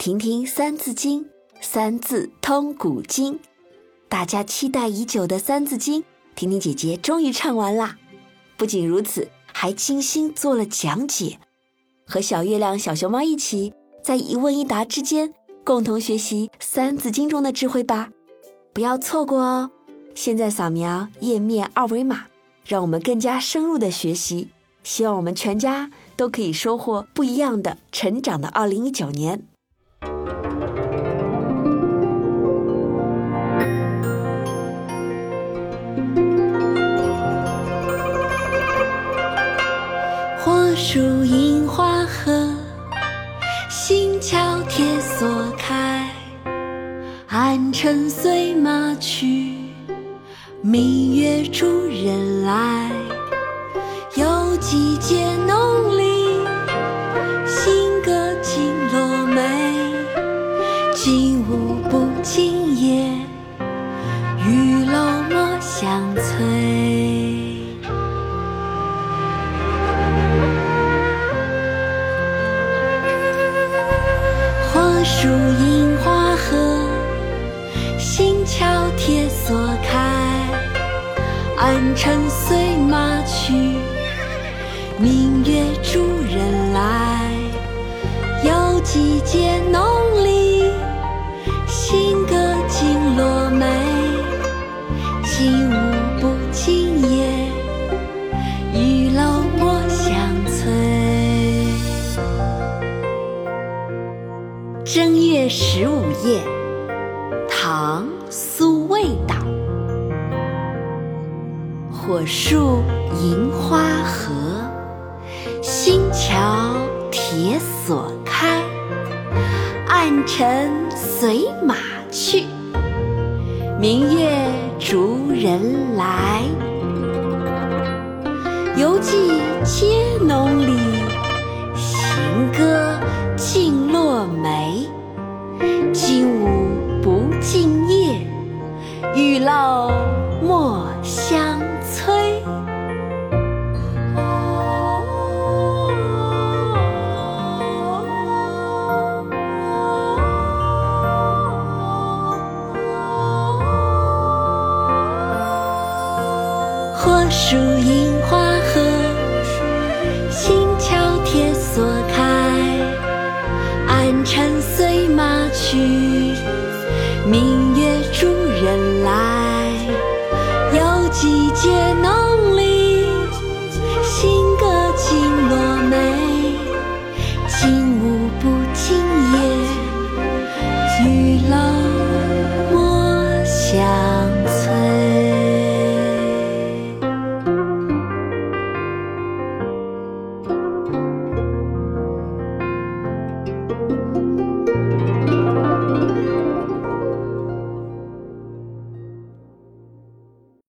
听听《三字经》，三字通古今。大家期待已久的《三字经》，婷婷姐姐终于唱完啦！不仅如此，还精心做了讲解，和小月亮、小熊猫一起，在一问一答之间，共同学习《三字经》中的智慧吧！不要错过哦！现在扫描页面二维码，让我们更加深入的学习。希望我们全家都可以收获不一样的成长的二零一九年。树影花合，星桥铁锁开。暗尘随马去，明月逐人来。树银花合，星桥铁锁开。暗尘随马去，明月逐人来。又几节浓里，新歌尽落梅。金十五夜，唐·苏味道。火树银花合，星桥铁锁开。暗尘随马去，明月逐人来。玉楼莫相催。火树银花合，